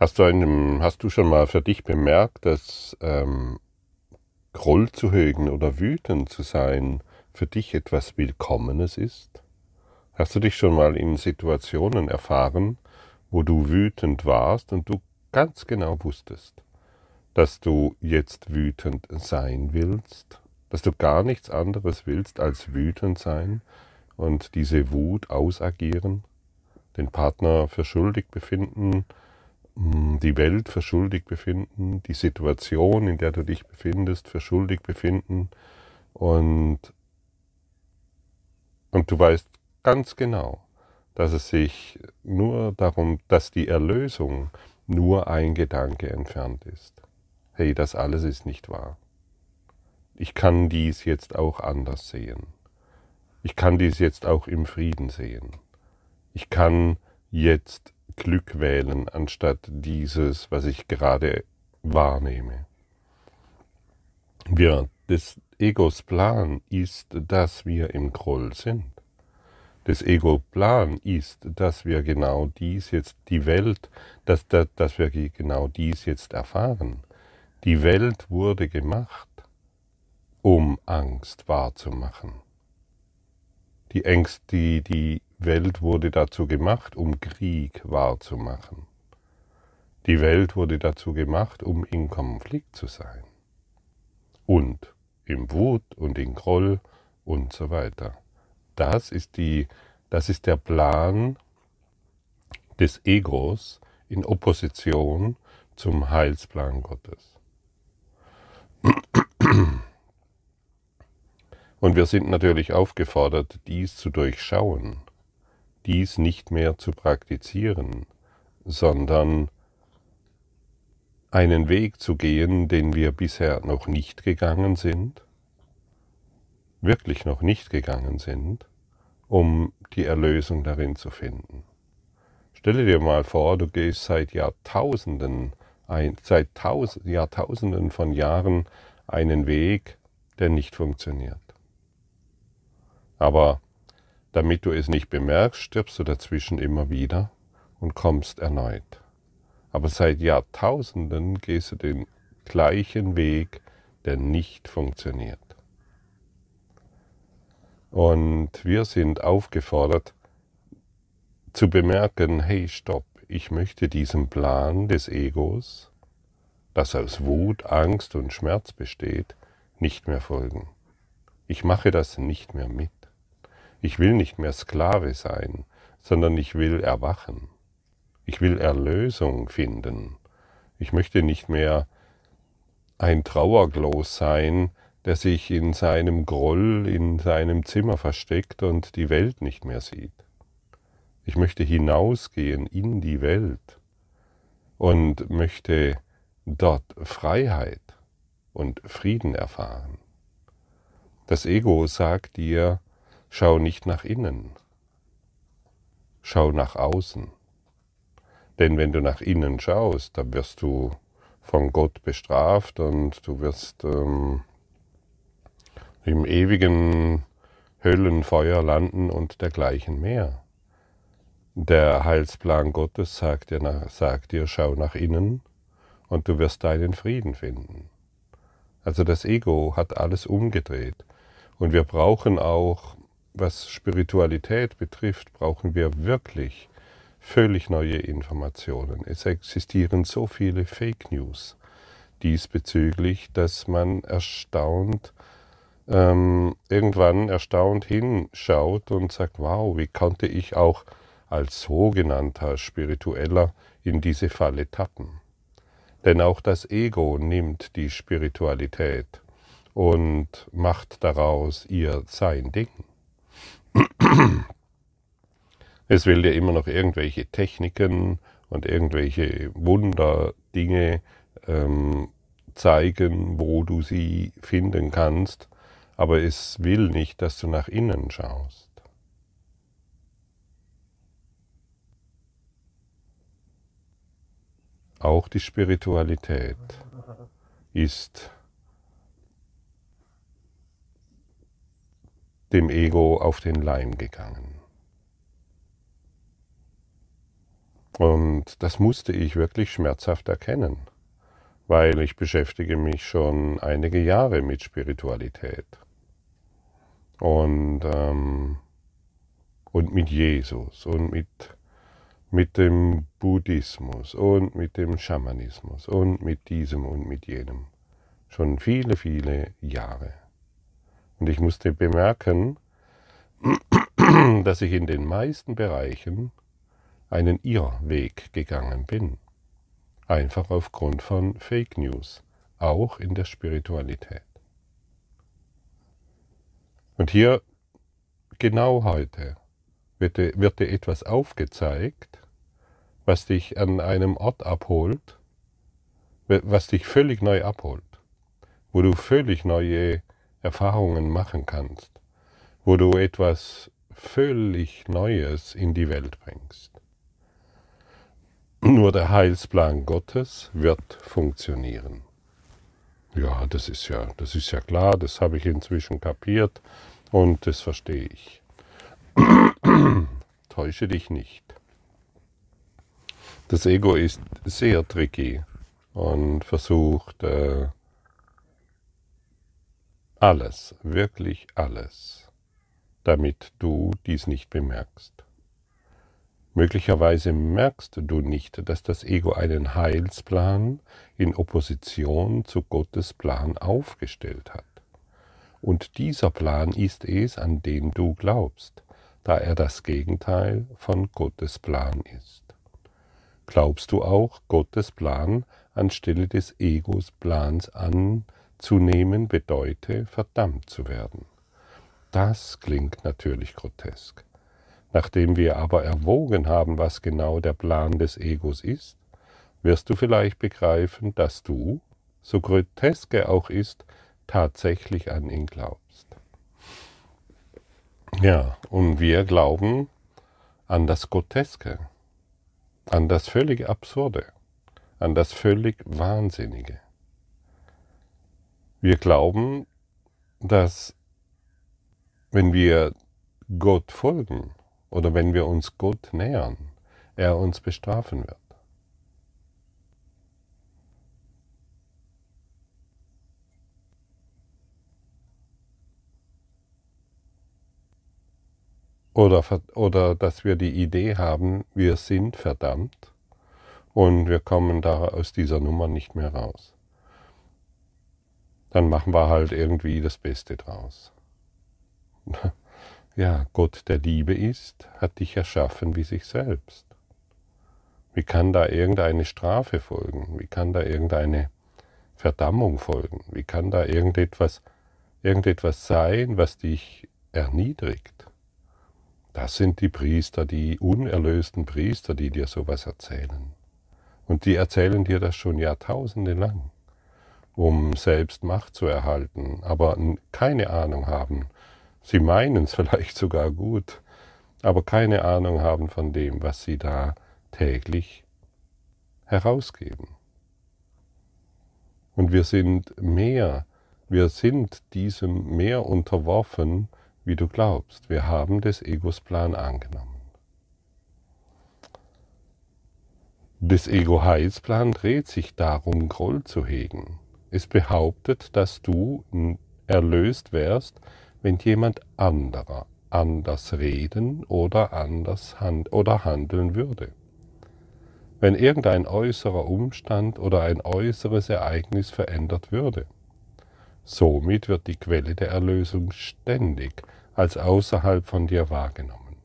Hast du, einem, hast du schon mal für dich bemerkt, dass ähm, Groll zu hegen oder wütend zu sein für dich etwas Willkommenes ist? Hast du dich schon mal in Situationen erfahren, wo du wütend warst und du ganz genau wusstest, dass du jetzt wütend sein willst, dass du gar nichts anderes willst als wütend sein und diese Wut ausagieren, den Partner für schuldig befinden, die Welt für schuldig befinden, die Situation, in der du dich befindest, für schuldig befinden und, und du weißt ganz genau, dass es sich nur darum, dass die Erlösung nur ein Gedanke entfernt ist. Hey, das alles ist nicht wahr. Ich kann dies jetzt auch anders sehen. Ich kann dies jetzt auch im Frieden sehen. Ich kann jetzt Glück wählen, anstatt dieses, was ich gerade wahrnehme. Wir, des Egos Plan ist, dass wir im Groll sind. Des Ego Plan ist, dass wir genau dies jetzt, die Welt, dass, dass, dass wir genau dies jetzt erfahren. Die Welt wurde gemacht, um Angst wahrzumachen. Die Ängste, die, die Welt wurde dazu gemacht, um Krieg wahrzumachen. Die Welt wurde dazu gemacht, um in Konflikt zu sein. Und im Wut und in Groll und so weiter. Das ist, die, das ist der Plan des Egos in Opposition zum Heilsplan Gottes. Und wir sind natürlich aufgefordert, dies zu durchschauen dies nicht mehr zu praktizieren, sondern einen Weg zu gehen, den wir bisher noch nicht gegangen sind, wirklich noch nicht gegangen sind, um die Erlösung darin zu finden. Stelle dir mal vor, du gehst seit Jahrtausenden, seit Jahrtausenden von Jahren einen Weg, der nicht funktioniert. Aber damit du es nicht bemerkst, stirbst du dazwischen immer wieder und kommst erneut. Aber seit Jahrtausenden gehst du den gleichen Weg, der nicht funktioniert. Und wir sind aufgefordert zu bemerken, hey, stopp, ich möchte diesem Plan des Egos, das aus Wut, Angst und Schmerz besteht, nicht mehr folgen. Ich mache das nicht mehr mit. Ich will nicht mehr Sklave sein, sondern ich will erwachen. Ich will Erlösung finden. Ich möchte nicht mehr ein Trauergloß sein, der sich in seinem Groll in seinem Zimmer versteckt und die Welt nicht mehr sieht. Ich möchte hinausgehen in die Welt und möchte dort Freiheit und Frieden erfahren. Das Ego sagt dir, Schau nicht nach innen, schau nach außen. Denn wenn du nach innen schaust, dann wirst du von Gott bestraft und du wirst ähm, im ewigen Höllenfeuer landen und dergleichen mehr. Der Heilsplan Gottes sagt dir, sagt dir, schau nach innen und du wirst deinen Frieden finden. Also das Ego hat alles umgedreht. Und wir brauchen auch was Spiritualität betrifft, brauchen wir wirklich völlig neue Informationen. Es existieren so viele Fake News diesbezüglich, dass man erstaunt, ähm, irgendwann erstaunt hinschaut und sagt, wow, wie konnte ich auch als sogenannter Spiritueller in diese Falle tappen? Denn auch das Ego nimmt die Spiritualität und macht daraus ihr sein Ding. Es will dir immer noch irgendwelche Techniken und irgendwelche Wunderdinge ähm, zeigen, wo du sie finden kannst, aber es will nicht, dass du nach innen schaust. Auch die Spiritualität ist dem Ego auf den Leim gegangen. Und das musste ich wirklich schmerzhaft erkennen, weil ich beschäftige mich schon einige Jahre mit Spiritualität und, ähm, und mit Jesus und mit, mit dem Buddhismus und mit dem Schamanismus und mit diesem und mit jenem. Schon viele, viele Jahre. Und ich musste bemerken, dass ich in den meisten Bereichen einen Irrweg gegangen bin. Einfach aufgrund von Fake News, auch in der Spiritualität. Und hier, genau heute, wird dir, wird dir etwas aufgezeigt, was dich an einem Ort abholt, was dich völlig neu abholt, wo du völlig neue Erfahrungen machen kannst, wo du etwas völlig Neues in die Welt bringst. Nur der Heilsplan Gottes wird funktionieren. Ja, das ist ja, das ist ja klar, das habe ich inzwischen kapiert. Und das verstehe ich. Täusche dich nicht. Das Ego ist sehr tricky und versucht äh, alles, wirklich alles, damit du dies nicht bemerkst. Möglicherweise merkst du nicht, dass das Ego einen Heilsplan in Opposition zu Gottes Plan aufgestellt hat. Und dieser Plan ist es, an den du glaubst, da er das Gegenteil von Gottes Plan ist. Glaubst du auch, Gottes Plan anstelle des Egos Plans anzunehmen bedeute, verdammt zu werden? Das klingt natürlich grotesk. Nachdem wir aber erwogen haben, was genau der Plan des Egos ist, wirst du vielleicht begreifen, dass du, so grotesk er auch ist, tatsächlich an ihn glaubst. Ja, und wir glauben an das Groteske, an das völlig Absurde, an das völlig Wahnsinnige. Wir glauben, dass wenn wir Gott folgen oder wenn wir uns Gott nähern, er uns bestrafen wird. Oder, oder dass wir die Idee haben, wir sind verdammt und wir kommen da aus dieser Nummer nicht mehr raus. Dann machen wir halt irgendwie das Beste draus. Ja, Gott der Liebe ist, hat dich erschaffen wie sich selbst. Wie kann da irgendeine Strafe folgen? Wie kann da irgendeine Verdammung folgen? Wie kann da irgendetwas, irgendetwas sein, was dich erniedrigt? Das sind die Priester, die unerlösten Priester, die dir sowas erzählen. Und die erzählen dir das schon Jahrtausende lang, um selbst Macht zu erhalten, aber keine Ahnung haben. Sie meinen es vielleicht sogar gut, aber keine Ahnung haben von dem, was sie da täglich herausgeben. Und wir sind mehr, wir sind diesem mehr unterworfen, wie du glaubst. Wir haben des Egos Plan angenommen. Des Ego-Heilsplan dreht sich darum, Groll zu hegen. Es behauptet, dass du erlöst wärst, wenn jemand anderer anders reden oder anders hand oder handeln würde. Wenn irgendein äußerer Umstand oder ein äußeres Ereignis verändert würde. Somit wird die Quelle der Erlösung ständig als außerhalb von dir wahrgenommen.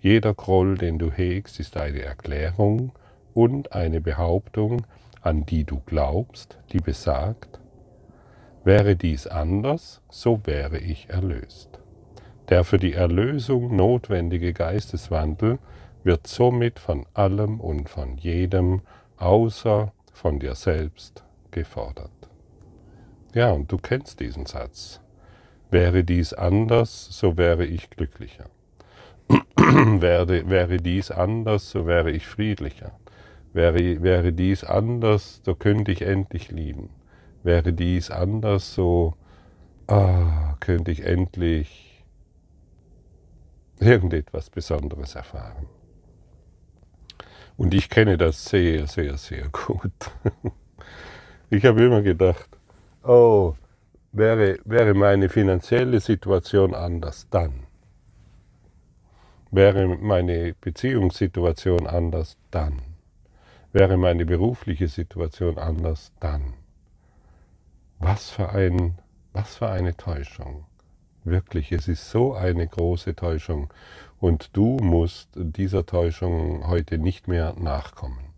Jeder Groll, den du hegst, ist eine Erklärung und eine Behauptung, an die du glaubst, die besagt, wäre dies anders, so wäre ich erlöst. Der für die Erlösung notwendige Geisteswandel wird somit von allem und von jedem außer von dir selbst gefordert. Ja, und du kennst diesen Satz. Wäre dies anders, so wäre ich glücklicher. wäre, wäre dies anders, so wäre ich friedlicher. Wäre, wäre dies anders, so könnte ich endlich lieben. Wäre dies anders, so ah, könnte ich endlich irgendetwas Besonderes erfahren. Und ich kenne das sehr, sehr, sehr gut. Ich habe immer gedacht, oh, wäre, wäre meine finanzielle Situation anders, dann. Wäre meine Beziehungssituation anders, dann. Wäre meine berufliche Situation anders, dann. Was für, ein, was für eine Täuschung. Wirklich, es ist so eine große Täuschung. Und du musst dieser Täuschung heute nicht mehr nachkommen.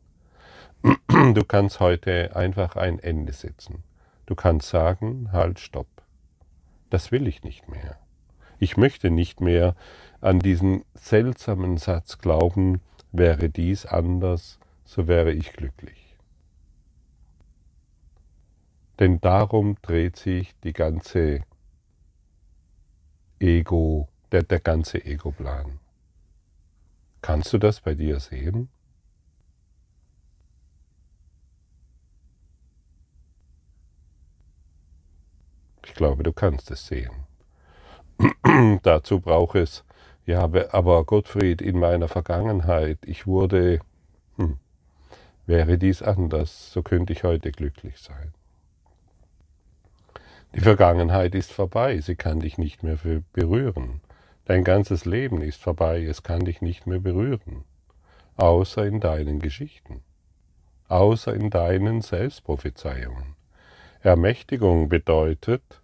Du kannst heute einfach ein Ende setzen. Du kannst sagen, halt, stopp. Das will ich nicht mehr. Ich möchte nicht mehr an diesen seltsamen Satz glauben, wäre dies anders, so wäre ich glücklich. Denn darum dreht sich die ganze Ego, der, der ganze Ego-Plan. Kannst du das bei dir sehen? Ich glaube, du kannst es sehen. Dazu braucht es, ja, aber Gottfried, in meiner Vergangenheit, ich wurde, hm, wäre dies anders, so könnte ich heute glücklich sein. Die Vergangenheit ist vorbei, sie kann dich nicht mehr berühren. Dein ganzes Leben ist vorbei, es kann dich nicht mehr berühren, außer in deinen Geschichten, außer in deinen Selbstprophezeiungen. Ermächtigung bedeutet,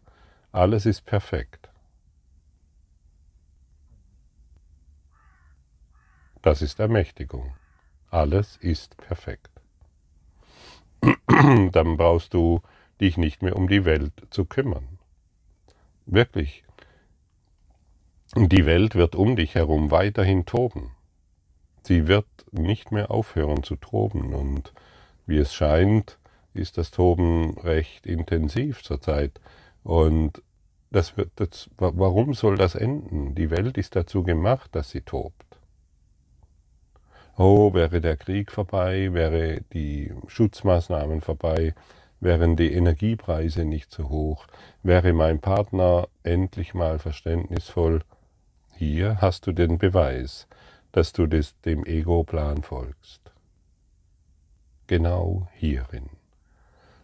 alles ist perfekt. Das ist Ermächtigung. Alles ist perfekt. Dann brauchst du dich nicht mehr um die Welt zu kümmern. Wirklich. Die Welt wird um dich herum weiterhin toben. Sie wird nicht mehr aufhören zu toben und wie es scheint, ist das Toben recht intensiv zurzeit. Und das wird, das, warum soll das enden? Die Welt ist dazu gemacht, dass sie tobt. Oh, wäre der Krieg vorbei, wäre die Schutzmaßnahmen vorbei, wären die Energiepreise nicht so hoch, wäre mein Partner endlich mal verständnisvoll. Hier hast du den Beweis, dass du des, dem Ego-Plan folgst. Genau hierin.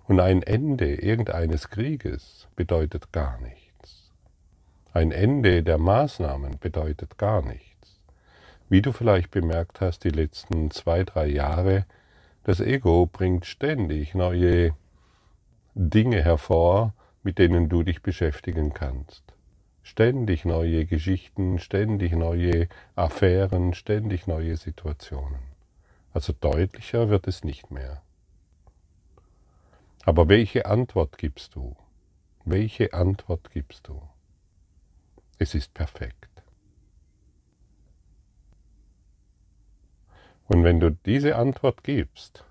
Und ein Ende irgendeines Krieges bedeutet gar nichts. Ein Ende der Maßnahmen bedeutet gar nichts. Wie du vielleicht bemerkt hast, die letzten zwei, drei Jahre, das Ego bringt ständig neue Dinge hervor, mit denen du dich beschäftigen kannst. Ständig neue Geschichten, ständig neue Affären, ständig neue Situationen. Also deutlicher wird es nicht mehr. Aber welche Antwort gibst du? Welche Antwort gibst du? Es ist perfekt. Und wenn du diese Antwort gibst,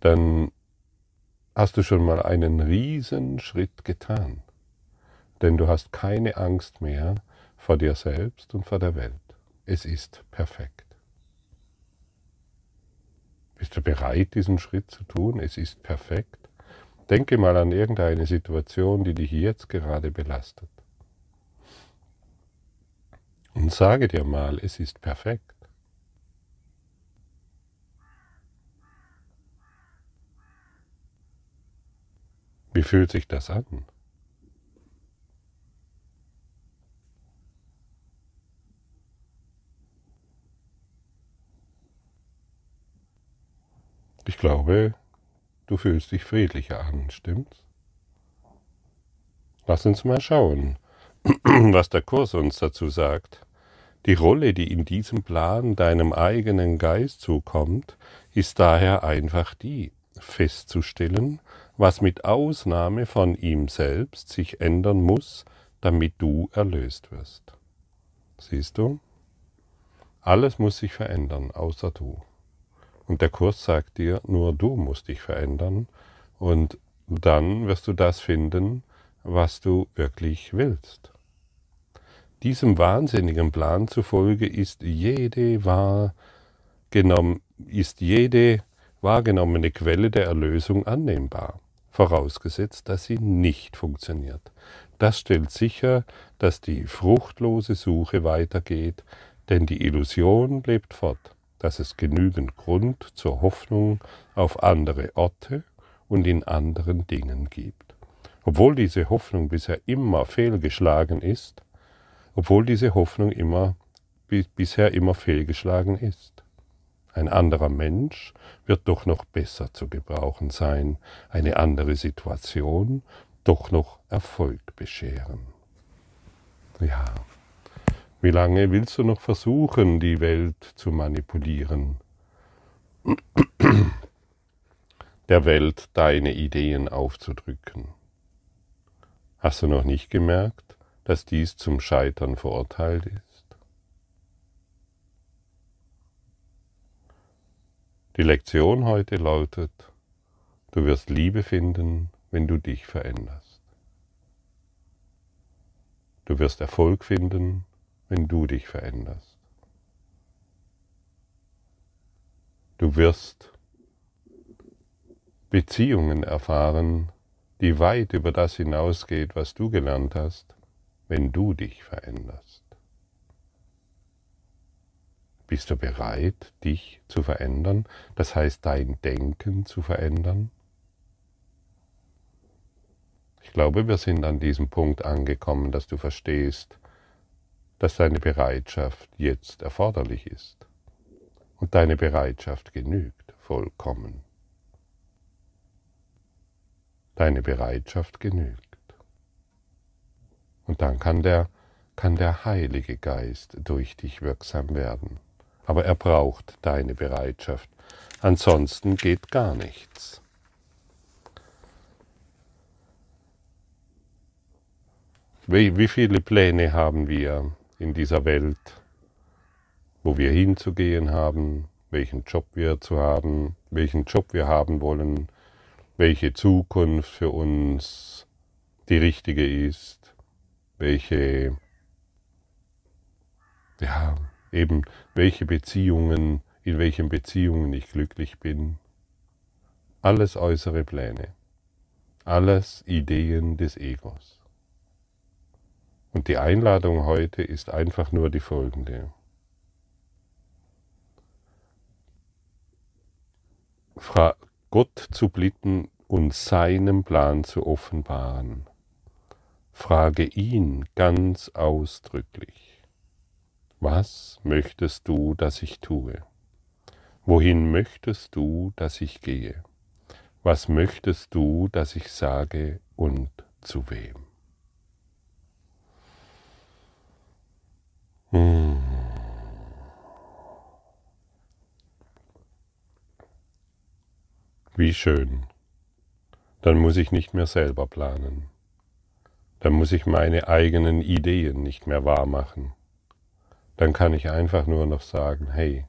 dann hast du schon mal einen riesen Schritt getan. Denn du hast keine Angst mehr vor dir selbst und vor der Welt. Es ist perfekt. Bist du bereit, diesen Schritt zu tun? Es ist perfekt. Denke mal an irgendeine Situation, die dich jetzt gerade belastet. Und sage dir mal, es ist perfekt. Wie fühlt sich das an? Ich glaube, Du fühlst dich friedlicher an, stimmt's? Lass uns mal schauen, was der Kurs uns dazu sagt. Die Rolle, die in diesem Plan deinem eigenen Geist zukommt, ist daher einfach die, festzustellen, was mit Ausnahme von ihm selbst sich ändern muss, damit du erlöst wirst. Siehst du? Alles muss sich verändern, außer du. Und der Kurs sagt dir, nur du musst dich verändern und dann wirst du das finden, was du wirklich willst. Diesem wahnsinnigen Plan zufolge ist jede, wahrgenommen, ist jede wahrgenommene Quelle der Erlösung annehmbar, vorausgesetzt, dass sie nicht funktioniert. Das stellt sicher, dass die fruchtlose Suche weitergeht, denn die Illusion lebt fort. dass es genügend Grund zur Hoffnung auf andere Orte und in anderen Dingen gibt. Obwohl diese Hoffnung bisher immer fehlgeschlagen ist, obwohl diese Hoffnung immer, bisher immer fehlgeschlagen ist. Ein anderer Mensch wird doch noch besser zu gebrauchen sein, eine andere Situation doch noch Erfolg bescheren. Ja, wie lange willst du noch versuchen, die Welt zu manipulieren? Der Welt deine Ideen aufzudrücken. Hast du noch nicht gemerkt, dass dies zum Scheitern verurteilt ist? Die Lektion heute lautet, du wirst Liebe finden, wenn du dich veränderst. Du wirst Erfolg finden, wenn du dich veränderst. Du wirst Beziehungen erfahren, die weit über das hinausgeht, was du gelernt hast, wenn du dich veränderst. Bist du bereit, dich zu verändern, das heißt dein Denken zu verändern? Ich glaube, wir sind an diesem Punkt angekommen, dass du verstehst, dass deine Bereitschaft jetzt erforderlich ist. Und deine Bereitschaft genügt vollkommen. Deine Bereitschaft genügt. Und dann kann der, kann der Heilige Geist durch dich wirksam werden. Aber er braucht deine Bereitschaft. Ansonsten geht gar nichts. Wie, wie viele Pläne haben wir in dieser Welt, wo wir hinzugehen haben, welchen Job wir zu haben, welchen Job wir haben wollen, welche Zukunft für uns die richtige ist, welche, ja, eben welche Beziehungen, in welchen Beziehungen ich glücklich bin. Alles äußere Pläne, alles Ideen des Egos. Und die Einladung heute ist einfach nur die folgende. Fra Gott zu bitten und seinen Plan zu offenbaren. Frage ihn ganz ausdrücklich. Was möchtest du, dass ich tue? Wohin möchtest du, dass ich gehe? Was möchtest du, dass ich sage und zu wem? Hm. Wie schön. Dann muss ich nicht mehr selber planen. Dann muss ich meine eigenen Ideen nicht mehr wahr machen. Dann kann ich einfach nur noch sagen, hey,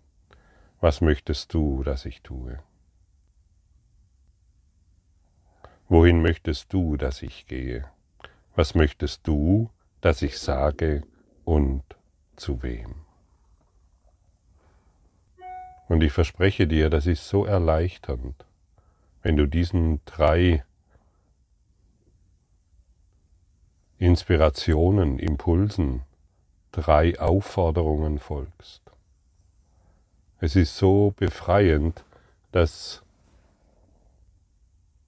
was möchtest du, dass ich tue? Wohin möchtest du, dass ich gehe? Was möchtest du, dass ich sage und zu wem. Und ich verspreche dir, das ist so erleichternd, wenn du diesen drei Inspirationen, Impulsen, drei Aufforderungen folgst. Es ist so befreiend, dass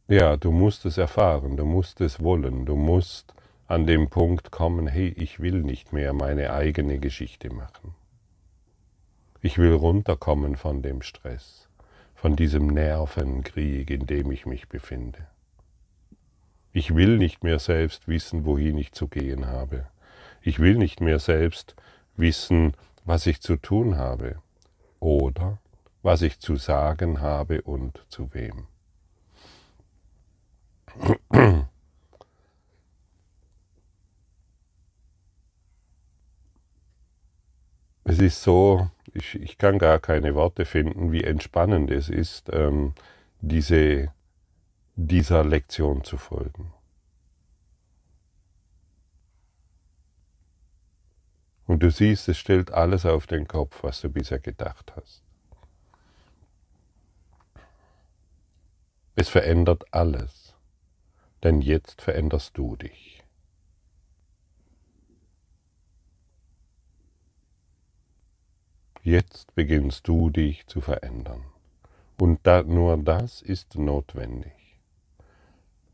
ja, du musst es erfahren, du musst es wollen, du musst an dem Punkt kommen, hey, ich will nicht mehr meine eigene Geschichte machen. Ich will runterkommen von dem Stress, von diesem Nervenkrieg, in dem ich mich befinde. Ich will nicht mehr selbst wissen, wohin ich zu gehen habe. Ich will nicht mehr selbst wissen, was ich zu tun habe oder was ich zu sagen habe und zu wem. Es ist so, ich, ich kann gar keine Worte finden, wie entspannend es ist, ähm, diese, dieser Lektion zu folgen. Und du siehst, es stellt alles auf den Kopf, was du bisher gedacht hast. Es verändert alles, denn jetzt veränderst du dich. Jetzt beginnst du dich zu verändern. Und da, nur das ist notwendig.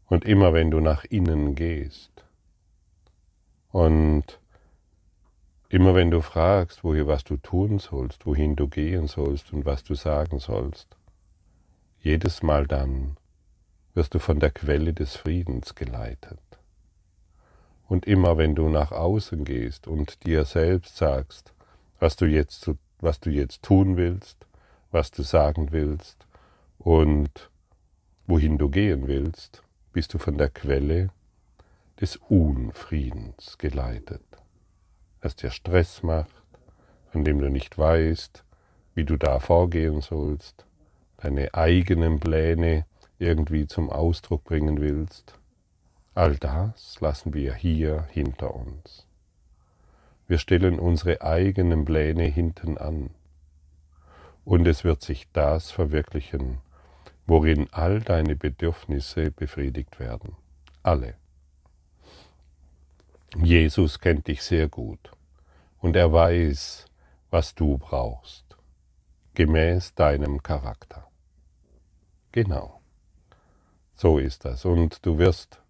Und immer wenn du nach innen gehst und immer wenn du fragst, woher was du tun sollst, wohin du gehen sollst und was du sagen sollst, jedes Mal dann wirst du von der Quelle des Friedens geleitet. Und immer wenn du nach außen gehst und dir selbst sagst, was du jetzt, was du jetzt tun willst, was du sagen willst und wohin du gehen willst, bist du von der Quelle des Unfriedens geleitet, das dir Stress macht, von dem du nicht weißt, wie du da vorgehen sollst, deine eigenen Pläne irgendwie zum Ausdruck bringen willst. All das lassen wir hier hinter uns. Wir stellen unsere eigenen Pläne hinten an. Und es wird sich das verwirklichen, worin all deine Bedürfnisse befriedigt werden. Alle. Jesus kennt dich sehr gut und er weiß, was du brauchst, gemäß deinem Charakter. Genau. So ist das. Und du wirst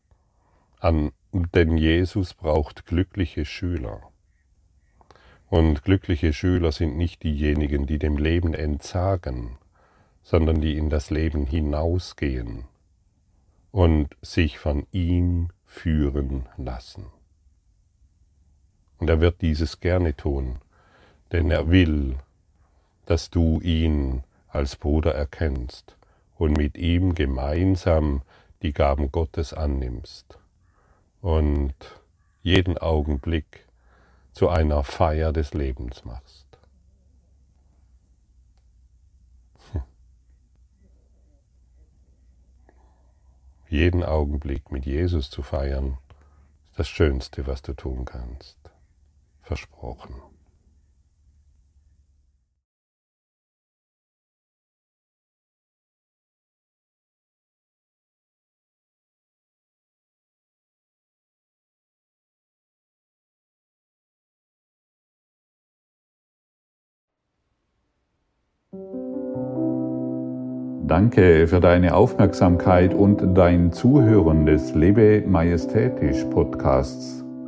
an, denn Jesus braucht glückliche Schüler. Und glückliche Schüler sind nicht diejenigen, die dem Leben entsagen, sondern die in das Leben hinausgehen und sich von ihm führen lassen. Und er wird dieses gerne tun, denn er will, dass du ihn als Bruder erkennst und mit ihm gemeinsam die Gaben Gottes annimmst und jeden Augenblick zu einer Feier des Lebens machst. Jeden Augenblick mit Jesus zu feiern, ist das Schönste, was du tun kannst. Versprochen. Danke für deine Aufmerksamkeit und dein Zuhören des Lebe Majestätisch Podcasts.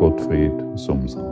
Gottfried Sumser.